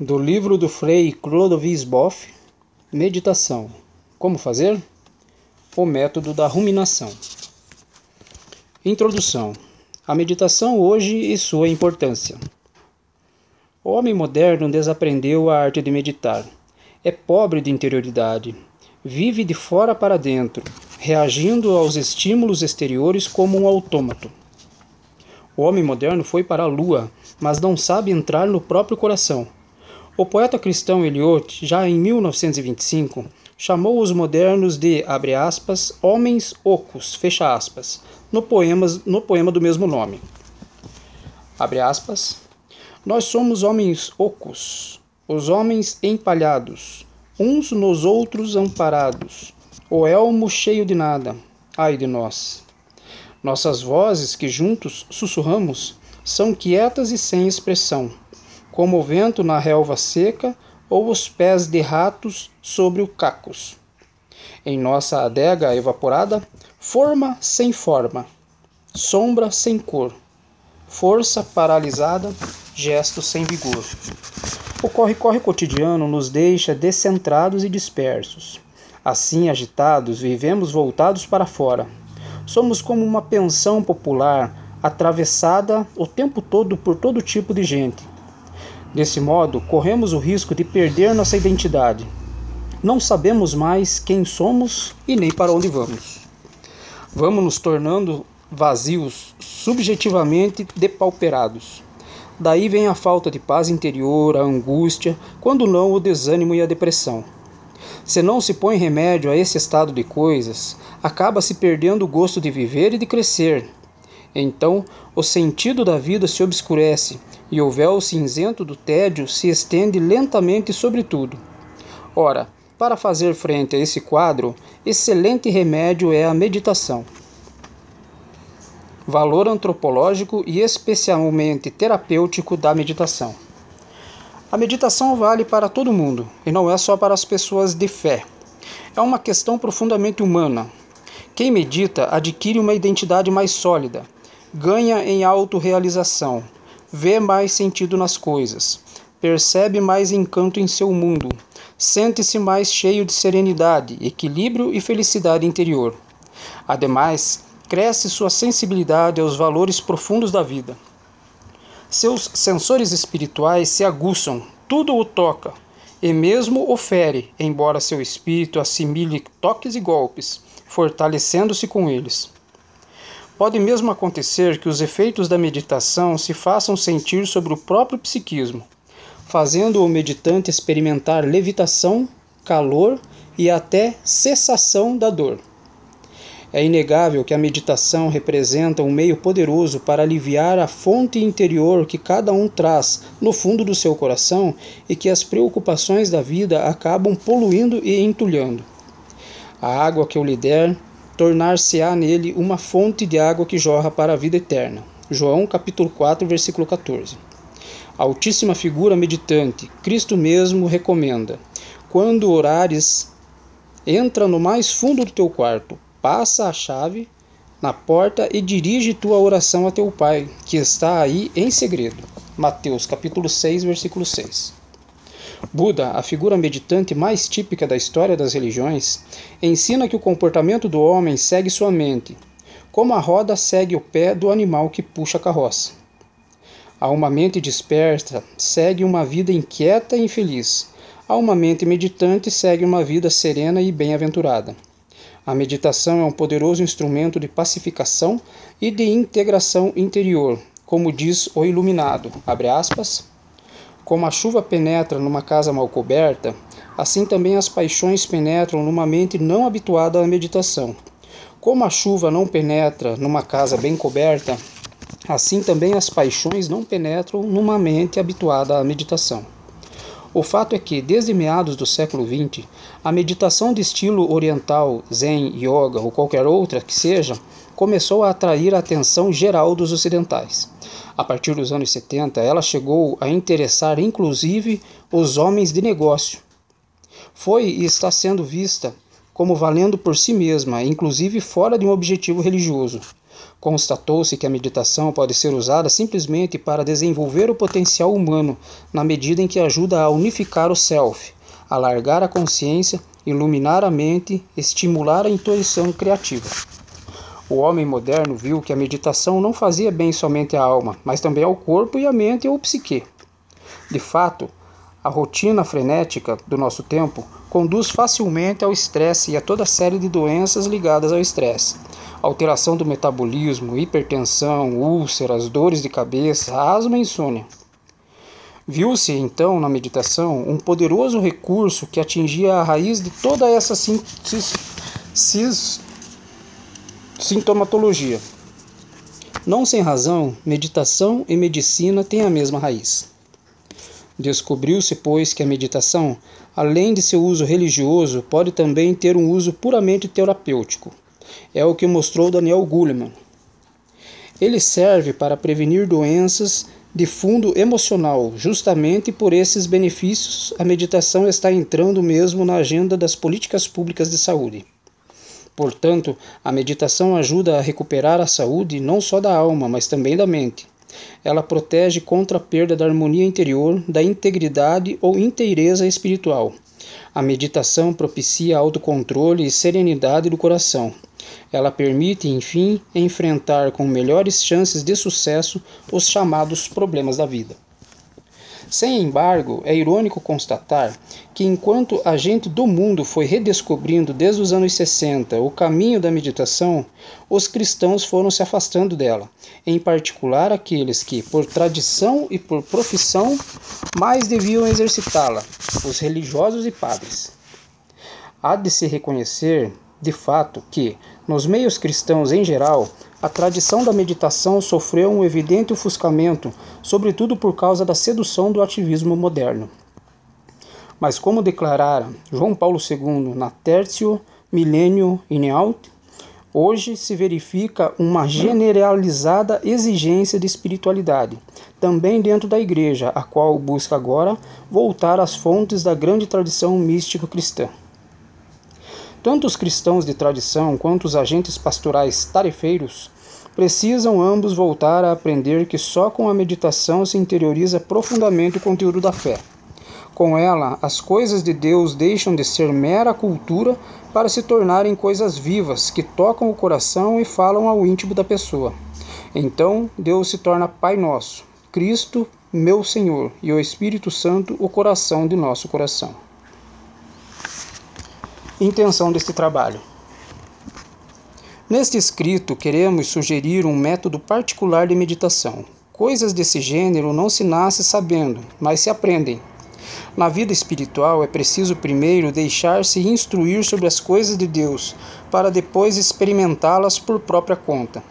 Do livro do Frei Clodovis Boff, Meditação. Como fazer? O método da ruminação. Introdução. A meditação hoje e sua importância. O homem moderno desaprendeu a arte de meditar. É pobre de interioridade. Vive de fora para dentro, reagindo aos estímulos exteriores como um autômato. O homem moderno foi para a lua, mas não sabe entrar no próprio coração o poeta cristão Eliot, já em 1925, chamou os modernos de, abre aspas, homens ocos, fecha aspas, no, poemas, no poema do mesmo nome. Abre aspas, nós somos homens ocos, os homens empalhados, uns nos outros amparados, o elmo cheio de nada, ai de nós. Nossas vozes que juntos sussurramos são quietas e sem expressão como o vento na relva seca ou os pés de ratos sobre o cacos. Em nossa adega evaporada, forma sem forma, sombra sem cor, força paralisada, gesto sem vigor. O corre-corre cotidiano nos deixa descentrados e dispersos. Assim, agitados, vivemos voltados para fora. Somos como uma pensão popular, atravessada o tempo todo por todo tipo de gente Desse modo, corremos o risco de perder nossa identidade. Não sabemos mais quem somos e nem para onde vamos. Vamos nos tornando vazios, subjetivamente depauperados. Daí vem a falta de paz interior, a angústia, quando não o desânimo e a depressão. Se não se põe remédio a esse estado de coisas, acaba se perdendo o gosto de viver e de crescer. Então, o sentido da vida se obscurece e o véu cinzento do tédio se estende lentamente sobre tudo. Ora, para fazer frente a esse quadro, excelente remédio é a meditação. Valor antropológico e especialmente terapêutico da meditação. A meditação vale para todo mundo e não é só para as pessoas de fé. É uma questão profundamente humana. Quem medita adquire uma identidade mais sólida, ganha em autorrealização, vê mais sentido nas coisas, percebe mais encanto em seu mundo, sente-se mais cheio de serenidade, equilíbrio e felicidade interior. Ademais, cresce sua sensibilidade aos valores profundos da vida. Seus sensores espirituais se aguçam, tudo o toca, e mesmo o fere, embora seu espírito assimile toques e golpes, fortalecendo-se com eles. Pode mesmo acontecer que os efeitos da meditação se façam sentir sobre o próprio psiquismo, fazendo o meditante experimentar levitação, calor e até cessação da dor. É inegável que a meditação representa um meio poderoso para aliviar a fonte interior que cada um traz no fundo do seu coração e que as preocupações da vida acabam poluindo e entulhando. A água que eu lhe der tornar-se-á nele uma fonte de água que jorra para a vida eterna. João capítulo 4, versículo 14. Altíssima figura meditante, Cristo mesmo recomenda: quando orares, entra no mais fundo do teu quarto, passa a chave na porta e dirige tua oração a teu Pai, que está aí em segredo. Mateus capítulo 6, versículo 6. Buda, a figura meditante mais típica da história das religiões, ensina que o comportamento do homem segue sua mente, como a roda segue o pé do animal que puxa a carroça. A uma mente dispersa segue uma vida inquieta e infeliz. A uma mente meditante segue uma vida serena e bem-aventurada. A meditação é um poderoso instrumento de pacificação e de integração interior, como diz o Iluminado. Abre aspas. Como a chuva penetra numa casa mal coberta, assim também as paixões penetram numa mente não habituada à meditação. Como a chuva não penetra numa casa bem coberta, assim também as paixões não penetram numa mente habituada à meditação. O fato é que, desde meados do século XX, a meditação de estilo oriental, Zen, Yoga ou qualquer outra que seja, começou a atrair a atenção geral dos ocidentais. A partir dos anos 70, ela chegou a interessar inclusive os homens de negócio. Foi e está sendo vista como valendo por si mesma, inclusive fora de um objetivo religioso. Constatou-se que a meditação pode ser usada simplesmente para desenvolver o potencial humano, na medida em que ajuda a unificar o self, alargar a consciência, iluminar a mente, estimular a intuição criativa. O homem moderno viu que a meditação não fazia bem somente à alma, mas também ao corpo e à mente ou psique. De fato, a rotina frenética do nosso tempo conduz facilmente ao estresse e a toda série de doenças ligadas ao estresse alteração do metabolismo, hipertensão, úlceras, dores de cabeça, asma e insônia. Viu-se então na meditação um poderoso recurso que atingia a raiz de toda essa sintomatologia. Não sem razão, meditação e medicina têm a mesma raiz. Descobriu-se, pois, que a meditação, além de seu uso religioso, pode também ter um uso puramente terapêutico. É o que mostrou Daniel Goleman. Ele serve para prevenir doenças de fundo emocional. Justamente por esses benefícios, a meditação está entrando mesmo na agenda das políticas públicas de saúde. Portanto, a meditação ajuda a recuperar a saúde não só da alma, mas também da mente. Ela protege contra a perda da harmonia interior, da integridade ou inteireza espiritual. A meditação propicia autocontrole e serenidade do coração. Ela permite, enfim, enfrentar com melhores chances de sucesso os chamados problemas da vida. Sem embargo, é irônico constatar que enquanto a gente do mundo foi redescobrindo desde os anos 60 o caminho da meditação, os cristãos foram se afastando dela, em particular aqueles que, por tradição e por profissão, mais deviam exercitá-la, os religiosos e padres. Há de se reconhecer de fato que, nos meios cristãos em geral, a tradição da meditação sofreu um evidente ofuscamento, sobretudo por causa da sedução do ativismo moderno. Mas, como declarara João Paulo II na Tertio Millennium in Out, hoje se verifica uma generalizada exigência de espiritualidade, também dentro da Igreja, a qual busca agora voltar às fontes da grande tradição místico-cristã. Tanto os cristãos de tradição quanto os agentes pastorais tarefeiros precisam ambos voltar a aprender que só com a meditação se interioriza profundamente o conteúdo da fé. Com ela, as coisas de Deus deixam de ser mera cultura para se tornarem coisas vivas que tocam o coração e falam ao íntimo da pessoa. Então, Deus se torna Pai Nosso, Cristo, meu Senhor, e o Espírito Santo, o coração de nosso coração. Intenção deste trabalho. Neste escrito, queremos sugerir um método particular de meditação. Coisas desse gênero não se nasce sabendo, mas se aprendem. Na vida espiritual é preciso primeiro deixar-se instruir sobre as coisas de Deus, para depois experimentá-las por própria conta.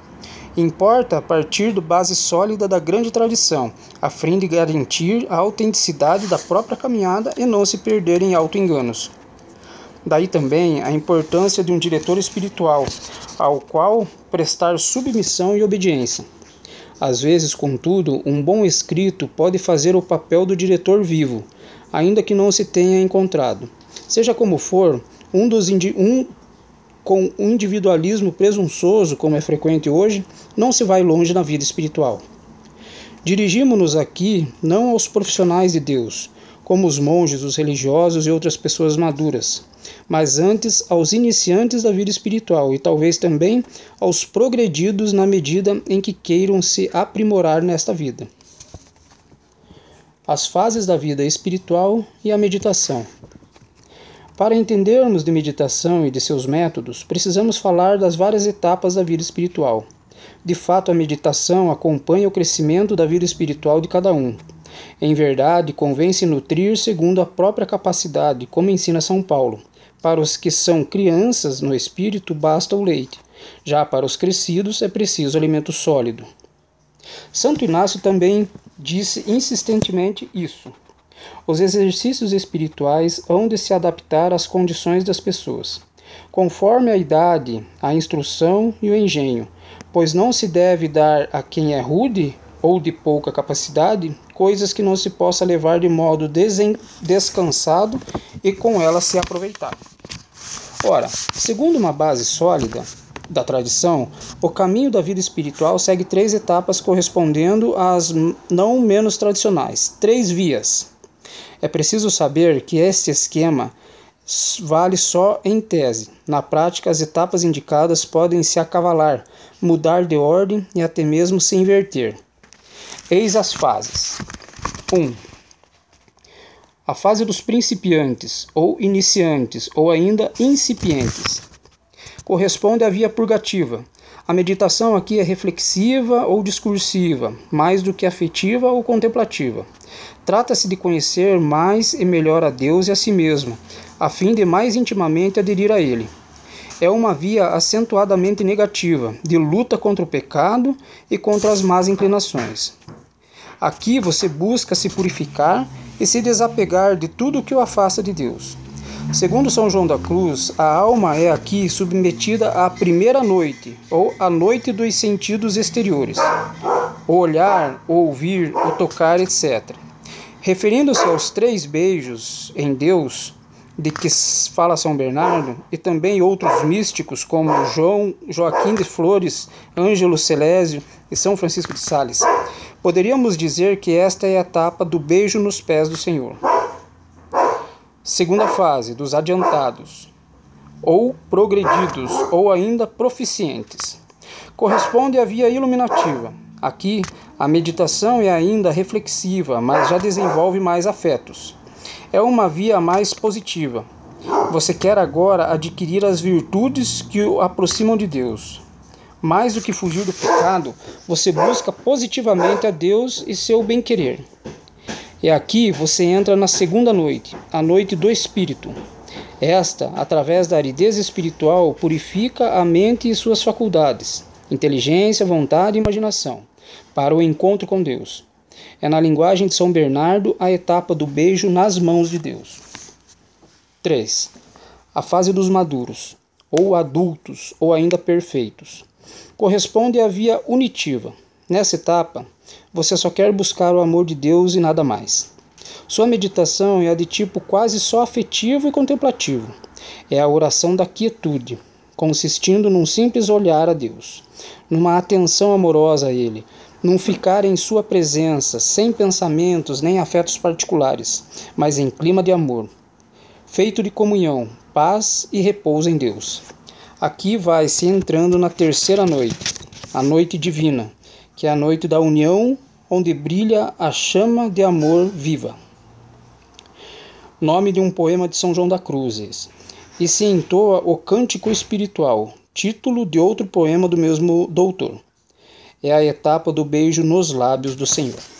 Importa partir do base sólida da grande tradição, a fim de garantir a autenticidade da própria caminhada e não se perder em auto-enganos. Daí também a importância de um diretor espiritual, ao qual prestar submissão e obediência. Às vezes, contudo, um bom escrito pode fazer o papel do diretor vivo, ainda que não se tenha encontrado. Seja como for, um dos um, com um individualismo presunçoso, como é frequente hoje, não se vai longe na vida espiritual. Dirigimos-nos aqui não aos profissionais de Deus, como os monges, os religiosos e outras pessoas maduras, mas antes aos iniciantes da vida espiritual e talvez também aos progredidos na medida em que queiram se aprimorar nesta vida. As fases da vida espiritual e a meditação. Para entendermos de meditação e de seus métodos, precisamos falar das várias etapas da vida espiritual. De fato, a meditação acompanha o crescimento da vida espiritual de cada um. Em verdade, convém se nutrir segundo a própria capacidade, como ensina São Paulo. Para os que são crianças no espírito, basta o leite. Já para os crescidos é preciso alimento sólido. Santo Inácio também disse insistentemente isso. Os exercícios espirituais hão de se adaptar às condições das pessoas, conforme a idade, a instrução e o engenho, pois não se deve dar a quem é rude ou de pouca capacidade coisas que não se possa levar de modo descansado e com elas se aproveitar. Ora, segundo uma base sólida, da tradição, o caminho da vida espiritual segue três etapas correspondendo às não menos tradicionais, três vias. É preciso saber que este esquema vale só em tese. Na prática, as etapas indicadas podem se acavalar, mudar de ordem e até mesmo se inverter. Eis as fases. 1. Um, a fase dos principiantes, ou iniciantes, ou ainda incipientes. Corresponde à via purgativa. A meditação aqui é reflexiva ou discursiva, mais do que afetiva ou contemplativa. Trata-se de conhecer mais e melhor a Deus e a si mesmo, a fim de mais intimamente aderir a Ele. É uma via acentuadamente negativa, de luta contra o pecado e contra as más inclinações. Aqui você busca se purificar e se desapegar de tudo que o afasta de Deus. Segundo São João da Cruz, a alma é aqui submetida à primeira noite, ou à noite dos sentidos exteriores, o olhar, o ouvir, o tocar, etc. Referindo-se aos três beijos em Deus, de que fala São Bernardo, e também outros místicos como João Joaquim de Flores, Ângelo Celésio e São Francisco de Sales. Poderíamos dizer que esta é a etapa do beijo nos pés do Senhor. Segunda fase, dos adiantados, ou progredidos, ou ainda proficientes. Corresponde à via iluminativa. Aqui, a meditação é ainda reflexiva, mas já desenvolve mais afetos é uma via mais positiva. Você quer agora adquirir as virtudes que o aproximam de Deus. Mais do que fugir do pecado, você busca positivamente a Deus e seu bem-querer. E aqui você entra na segunda noite, a noite do Espírito. Esta, através da aridez espiritual, purifica a mente e suas faculdades, inteligência, vontade e imaginação, para o encontro com Deus. É na linguagem de São Bernardo a etapa do beijo nas mãos de Deus. 3. A fase dos maduros, ou adultos, ou ainda perfeitos. Corresponde à via unitiva. Nessa etapa, você só quer buscar o amor de Deus e nada mais. Sua meditação é a de tipo quase só afetivo e contemplativo. É a oração da quietude, consistindo num simples olhar a Deus, numa atenção amorosa a Ele, não ficar em sua presença, sem pensamentos nem afetos particulares, mas em clima de amor, feito de comunhão, paz e repouso em Deus. Aqui vai se entrando na terceira noite, a noite divina, que é a noite da união, onde brilha a chama de amor viva. Nome de um poema de São João da Cruzes. E se entoa o Cântico Espiritual, título de outro poema do mesmo doutor é a etapa do beijo nos lábios do Senhor.